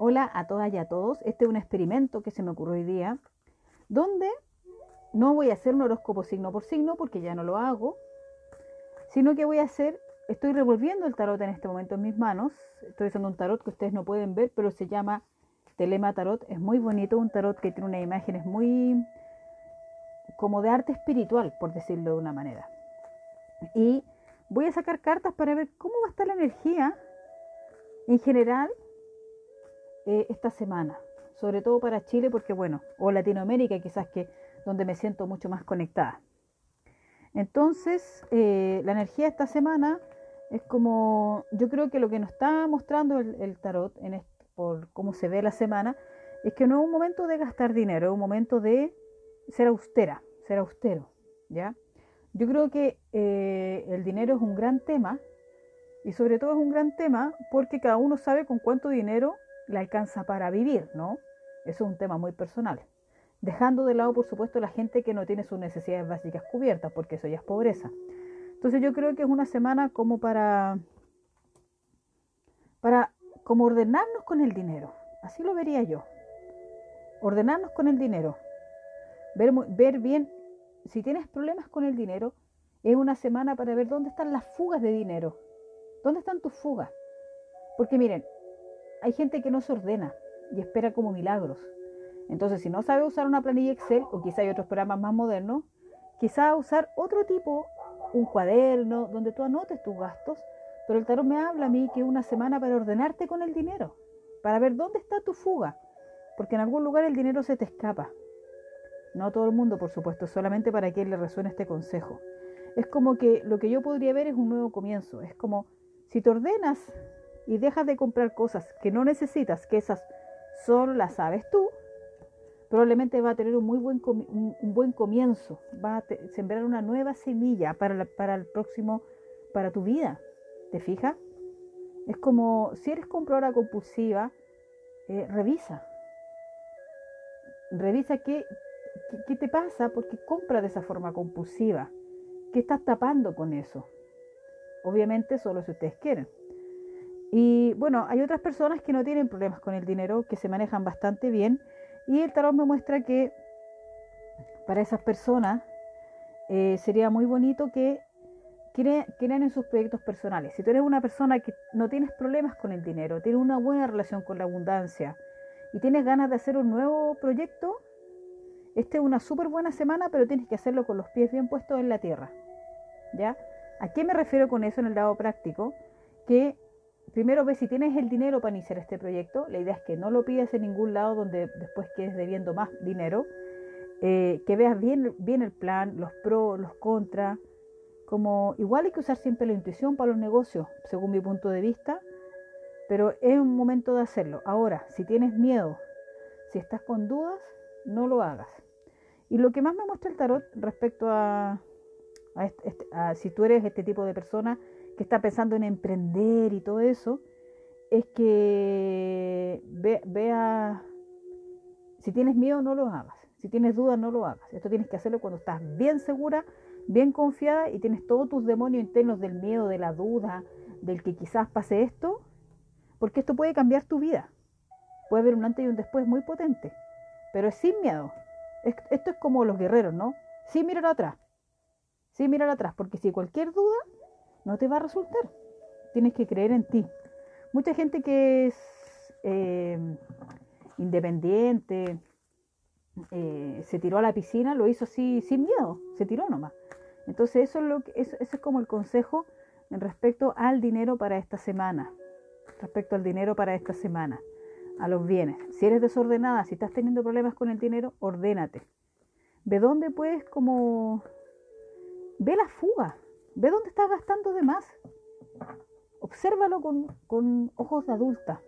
Hola a todas y a todos. Este es un experimento que se me ocurrió hoy día, donde no voy a hacer un horóscopo signo por signo, porque ya no lo hago, sino que voy a hacer, estoy revolviendo el tarot en este momento en mis manos. Estoy usando un tarot que ustedes no pueden ver, pero se llama Telema Tarot. Es muy bonito, un tarot que tiene unas imágenes muy como de arte espiritual, por decirlo de una manera. Y voy a sacar cartas para ver cómo va a estar la energía en general eh, esta semana, sobre todo para Chile, porque bueno, o Latinoamérica quizás que donde me siento mucho más conectada. Entonces, eh, la energía esta semana es como, yo creo que lo que nos está mostrando el, tarot, en por cómo se ve la semana, es que no es un momento de gastar dinero, es un momento de ser austera, ser austero, ¿ya? Yo creo que eh, el dinero es un gran tema y sobre todo es un gran tema porque cada uno sabe con cuánto dinero le alcanza para vivir, ¿no? Eso es un tema muy personal. Dejando de lado, por supuesto, la gente que no tiene sus necesidades básicas cubiertas, porque eso ya es pobreza. Entonces yo creo que es una semana como para, para como ordenarnos con el dinero. Así lo vería yo. Ordenarnos con el dinero. Ver, ver bien, si tienes problemas con el dinero, es una semana para ver dónde están las fugas de dinero. ¿Dónde están tus fugas? Porque miren, hay gente que no se ordena y espera como milagros. Entonces, si no sabe usar una planilla Excel, o quizá hay otros programas más modernos, quizá usar otro tipo, un cuaderno, donde tú anotes tus gastos, pero el tarot me habla a mí que una semana para ordenarte con el dinero, para ver dónde está tu fuga, porque en algún lugar el dinero se te escapa. No a todo el mundo, por supuesto, solamente para quien le resuene este consejo. Es como que lo que yo podría ver es un nuevo comienzo, es como si te ordenas y dejas de comprar cosas que no necesitas, que esas solo las sabes tú, probablemente va a tener un muy buen, un, buen comienzo, va a sembrar una nueva semilla para, para el próximo, para tu vida. ¿Te fijas? Es como si eres compradora compulsiva, eh, revisa. Revisa qué, qué, qué, te pasa porque compra de esa forma compulsiva. ¿Qué estás tapando con eso? Obviamente solo si ustedes quieren. Y bueno, hay otras personas que no tienen problemas con el dinero, que se manejan bastante bien. Y el tarot me muestra que para esas personas eh, sería muy bonito que crean en sus proyectos personales. Si tú eres una persona que no tienes problemas con el dinero, tienes una buena relación con la abundancia y tienes ganas de hacer un nuevo proyecto, esta es una súper buena semana, pero tienes que hacerlo con los pies bien puestos en la tierra. ¿Ya? ¿A qué me refiero con eso en el lado práctico? Que primero ve si tienes el dinero para iniciar este proyecto. La idea es que no lo pidas en ningún lado donde después quedes debiendo más dinero. Eh, que veas bien, bien el plan, los pros, los contras. Como igual hay que usar siempre la intuición para los negocios, según mi punto de vista. Pero es un momento de hacerlo. Ahora, si tienes miedo, si estás con dudas, no lo hagas. Y lo que más me muestra el tarot respecto a, si tú eres este tipo de persona que está pensando en emprender y todo eso, es que vea, si tienes miedo no lo hagas, si tienes dudas no lo hagas. Esto tienes que hacerlo cuando estás bien segura, bien confiada y tienes todos tus demonios internos del miedo, de la duda, del que quizás pase esto, porque esto puede cambiar tu vida. Puede haber un antes y un después muy potente, pero es sin miedo. Esto es como los guerreros, ¿no? Sin mirar atrás. Sin mirar atrás, porque si cualquier duda no te va a resultar. Tienes que creer en ti. Mucha gente que es eh, independiente, eh, se tiró a la piscina, lo hizo así sin miedo, se tiró nomás. Entonces eso es, eso, es como el consejo en respecto al dinero para esta semana, respecto al dinero para esta semana, a los bienes. Si eres desordenada, si estás teniendo problemas con el dinero, ordénate. Ve dónde puedes como... Ve la fuga, Ve dónde estás gastando de más. Obsérvalo con, ojos de adulta.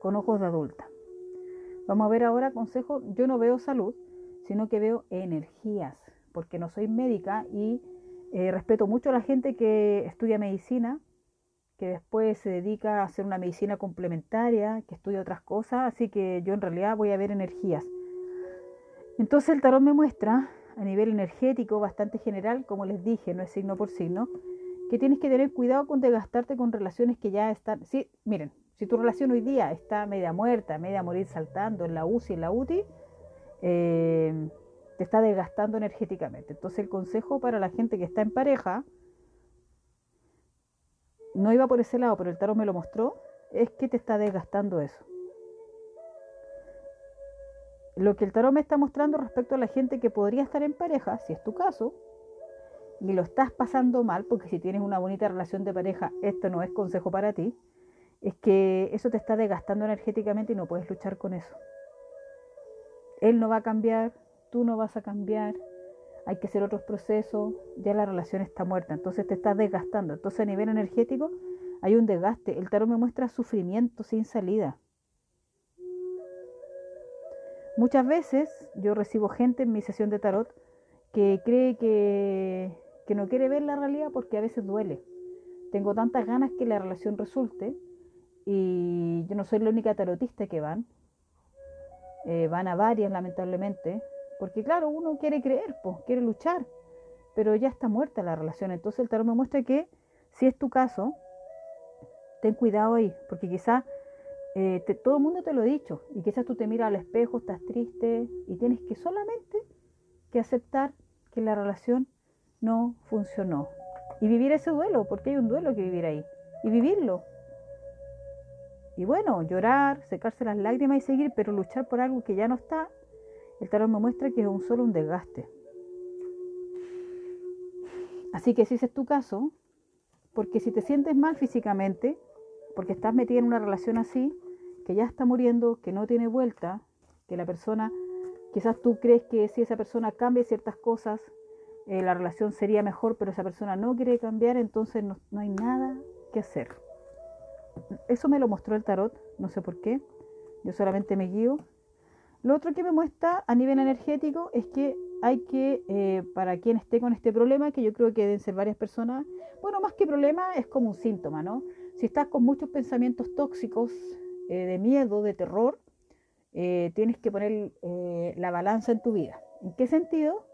Con ojos de adulta. Vamos a ver ahora consejo. Yo no veo salud, sino que veo energías, porque no soy médica y eh, respeto mucho a la gente que estudia medicina, que después se dedica a hacer una medicina complementaria, que estudia otras cosas, así que yo en realidad voy a ver energías. Entonces el tarot me muestra a nivel energético bastante general, como les dije, no es signo por signo, que tienes que tener cuidado con desgastarte con relaciones que ya están... Sí, miren, Si tu relación hoy día está media muerta, media morir saltando en la UCI, en la UTI, eh, te está desgastando energéticamente. Entonces el consejo para la gente que está en pareja, no iba por ese lado, pero el tarot me lo mostró, es que te está desgastando eso. Lo que el tarot me está mostrando respecto a la gente que podría estar en pareja, si es tu caso, y lo estás pasando mal, porque si tienes una bonita relación de pareja, esto no es consejo para ti, es que eso te está desgastando energéticamente y no puedes luchar con eso. Él no va a cambiar, tú no vas a cambiar, hay que hacer otros procesos, ya la relación está muerta, entonces te estás desgastando. Entonces a nivel energético hay un desgaste. El tarot me muestra sufrimiento sin salida. Muchas veces yo recibo gente en mi sesión de tarot que cree que, que no quiere ver la realidad porque a veces duele. Tengo tantas ganas que la relación resulte y yo no soy la única tarotista que van. Eh, van a varias lamentablemente porque claro, uno quiere creer, pues, quiere luchar, pero ya está muerta la relación. Entonces el tarot me muestra que si es tu caso, ten cuidado ahí, porque quizás eh, todo el mundo te lo ha dicho, y quizás tú te miras al espejo, estás triste, y tienes que solamente que aceptar que la relación no funcionó. Y vivir ese duelo, porque hay un duelo que vivir ahí, y vivirlo. Y bueno, llorar, secarse las lágrimas y seguir, pero luchar por algo que ya no está, el tarot me muestra que es un solo un desgaste. Así que si ese es tu caso, porque si te sientes mal físicamente, porque estás metida en una relación así, que ya está muriendo, que no tiene vuelta, que la persona, quizás tú crees que si esa persona cambia ciertas cosas, eh, la relación sería mejor, pero esa persona no quiere cambiar, entonces no, no hay nada que hacer. Eso me lo mostró el tarot, no sé por qué, yo solamente me guío lo otro que me muestra a nivel energético es que hay que, eh, para quien esté con este problema, que yo creo que deben ser varias personas, bueno, más que problema es como un síntoma, ¿no? Si estás con muchos pensamientos tóxicos, eh, de miedo, de terror, eh, tienes que poner la balanza en tu vida. ¿En qué sentido?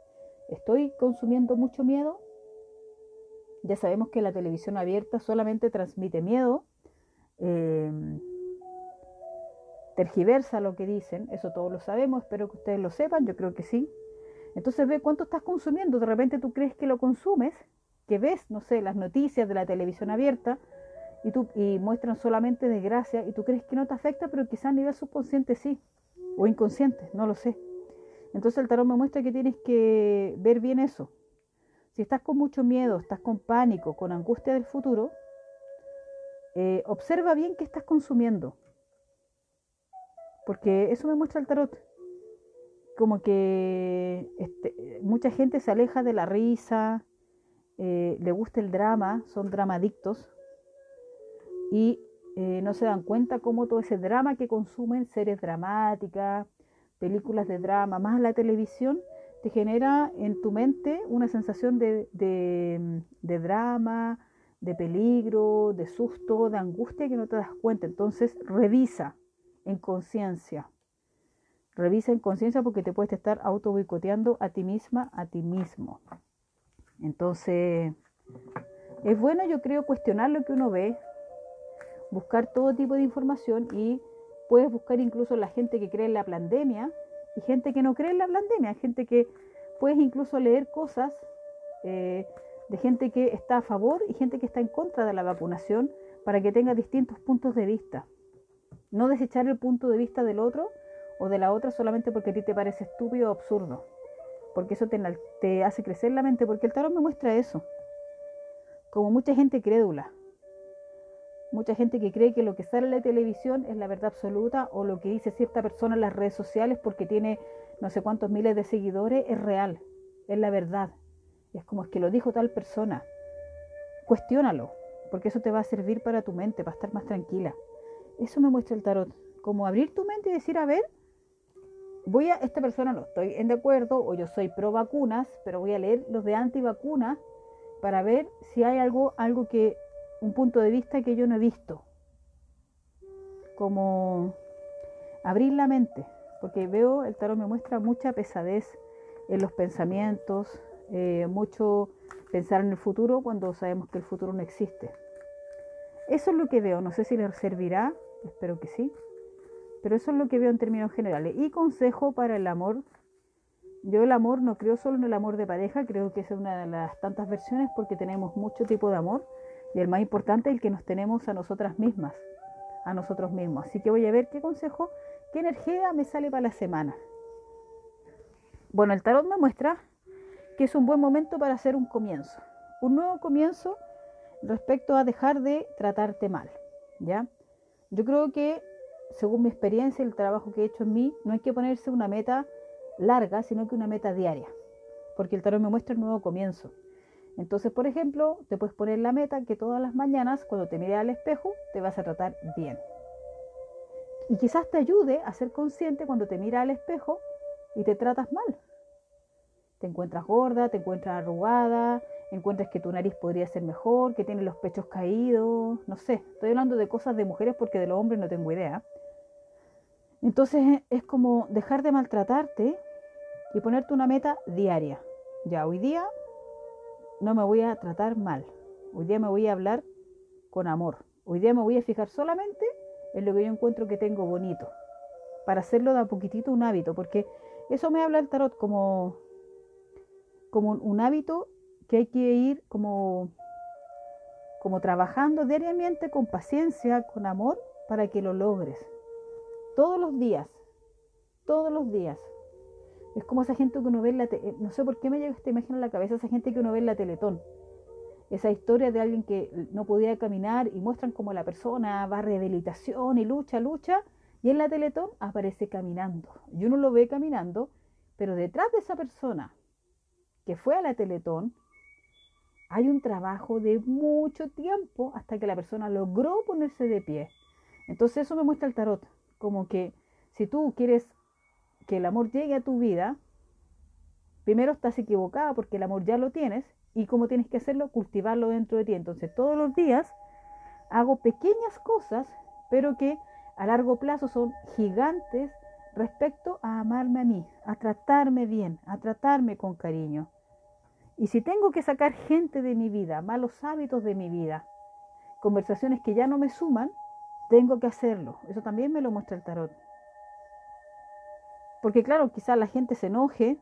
¿Estoy consumiendo mucho miedo? Ya sabemos que la televisión abierta solamente transmite miedo tergiversa lo que dicen, eso todos lo sabemos, espero que ustedes lo sepan, yo creo que sí. Entonces ve cuánto estás consumiendo, de repente tú crees que lo consumes, que ves, no sé, las noticias de la televisión abierta y, tú, y muestran solamente desgracia y tú crees que no te afecta, pero quizás a nivel subconsciente sí, o inconsciente, no lo sé. Entonces el tarot me muestra que tienes que ver bien eso. Si estás con mucho miedo, estás con pánico, con angustia del futuro, eh, observa bien qué estás consumiendo porque eso me muestra el tarot. Como que este, mucha gente se aleja de la risa, eh, le gusta el drama, son dramadictos y eh, no se dan cuenta cómo todo ese drama que consumen, series dramáticas, películas de drama, más la televisión, te genera en tu mente una sensación de, de drama, de peligro, de susto, de angustia que no te das cuenta. Entonces revisa, en conciencia. Revisa en conciencia porque te puedes estar auto boicoteando a ti misma, a ti mismo. Entonces, es bueno yo creo cuestionar lo que uno ve, buscar todo tipo de información y puedes buscar incluso la gente que cree en la pandemia y gente que no cree en la pandemia, gente que puedes incluso leer cosas eh, de gente que está a favor y gente que está en contra de la vacunación para que tenga distintos puntos de vista. No desechar el punto de vista del otro o de la otra solamente porque a ti te parece estúpido o absurdo. Porque eso te, hace crecer la mente. Porque el tarot me muestra eso. Como mucha gente crédula. Mucha gente que cree que lo que sale en la televisión es la verdad absoluta o lo que dice cierta persona en las redes sociales porque tiene no sé cuántos miles de seguidores es real, es la verdad. es como es que lo dijo tal persona. Cuestiónalo, porque eso te va a servir para tu mente, para estar más tranquila. Eso me muestra el tarot. Como abrir tu mente y decir, a ver, voy a, esta persona no estoy en de acuerdo, o yo soy pro vacunas, pero voy a leer los de antivacunas para ver si hay algo, algo que, un punto de vista que yo no he visto. Como abrir la mente, porque veo, el tarot me muestra mucha pesadez en los pensamientos, eh, mucho pensar en el futuro cuando sabemos que el futuro no existe. Eso es lo que veo, no sé si les servirá espero que sí. Pero eso es lo que veo en términos generales. Y consejo para el amor. Yo el amor no creo solo en el amor de pareja, creo que es una de las tantas versiones porque tenemos mucho tipo de amor. Y el más importante es el que nos tenemos a nosotras mismas, a nosotros mismos. Así que voy a ver qué consejo, qué energía me sale para la semana. Bueno, el tarot me muestra que es un buen momento para hacer un comienzo. Un nuevo comienzo respecto a dejar de tratarte mal, ¿ya? Yo creo que según mi experiencia y el trabajo que he hecho en mí, no hay que ponerse una meta larga, sino que una meta diaria, porque el tarot me muestra el nuevo comienzo. Entonces, por ejemplo, te puedes poner la meta que todas las mañanas, cuando te mires al espejo, te vas a tratar bien. Y quizás te ayude a ser consciente cuando te miras al espejo y te tratas mal. Te encuentras gorda, te encuentras arrugada, encuentras que tu nariz podría ser mejor, que tienes los pechos caídos, no sé, estoy hablando de cosas de mujeres porque de los hombres no tengo idea. Entonces es como dejar de maltratarte y ponerte una meta diaria. Ya, hoy día no me voy a tratar mal, hoy día me voy a hablar con amor, hoy día me voy a fijar solamente en lo que yo encuentro que tengo bonito, para hacerlo de a poquitito un hábito, porque eso me habla el tarot como, como un hábito que hay que ir como, como trabajando diariamente con paciencia, con amor, para que lo logres. Todos los días, todos los días. Es como esa gente que uno ve en la eh, no sé por qué me llega esta imagen a la cabeza, esa gente que uno ve en la Teletón. Esa historia de alguien que no podía caminar y muestran como la persona va a rehabilitación y lucha, lucha, y en la Teletón aparece caminando. Y uno lo ve caminando, pero detrás de esa persona que fue a la Teletón, hay un trabajo de mucho tiempo hasta que la persona logró ponerse de pie. Entonces eso me muestra el tarot, como que si tú quieres que el amor llegue a tu vida, primero estás equivocada porque el amor ya lo tienes y cómo tienes que hacerlo, cultivarlo dentro de ti. Entonces todos los días hago pequeñas cosas, pero que a largo plazo son gigantes respecto a amarme a mí, a tratarme bien, a tratarme con cariño. Y si tengo que sacar gente de mi vida, malos hábitos de mi vida, conversaciones que ya no me suman, tengo que hacerlo. Eso también me lo muestra el tarot. Porque claro, quizás la gente se enoje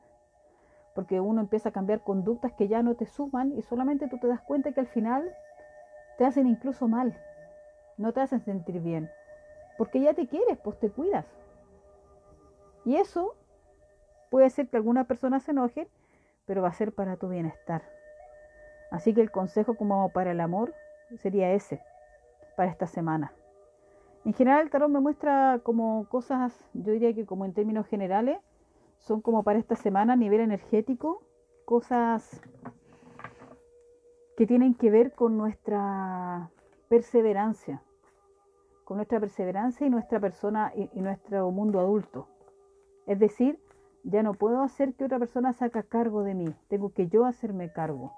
porque uno empieza a cambiar conductas que ya no te suman y solamente tú te das cuenta que al final te hacen incluso mal, no te hacen sentir bien. Porque ya te quieres, pues te cuidas. Y eso puede ser que alguna persona se enoje pero va a ser para tu bienestar. Así que el consejo como para el amor sería ese, para esta semana. En general el tarot me muestra como cosas, yo diría que como en términos generales, son como para esta semana a nivel energético, cosas que tienen que ver con nuestra perseverancia, con nuestra perseverancia y nuestra persona y, y nuestro mundo adulto. Es decir, ya no puedo hacer que otra persona saca cargo de mí, tengo que yo hacerme cargo.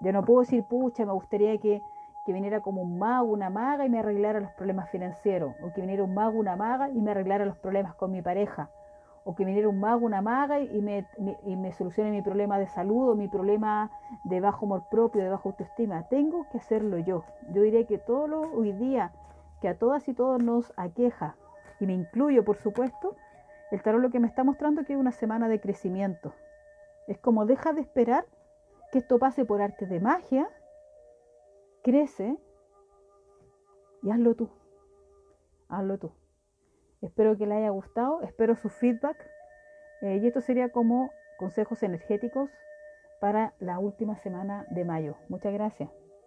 Ya no puedo decir, pucha, me gustaría que, que viniera como un mago, una maga y me arreglara los problemas financieros, o que viniera un mago, una maga y me arreglara los problemas con mi pareja, o que viniera un mago, una maga y me, y me solucione mi problema de salud o mi problema de bajo amor propio, de bajo autoestima. Tengo que hacerlo yo. Yo diría que todo lo hoy día que a todas y todos nos aqueja, y me incluyo por supuesto, el tarot lo que me está mostrando es que es una semana de crecimiento. Es como deja de esperar que esto pase por arte de magia, crece y hazlo tú. Hazlo tú. Espero que le haya gustado, espero su feedback. Eh, y esto sería como consejos energéticos para la última semana de mayo. Muchas gracias.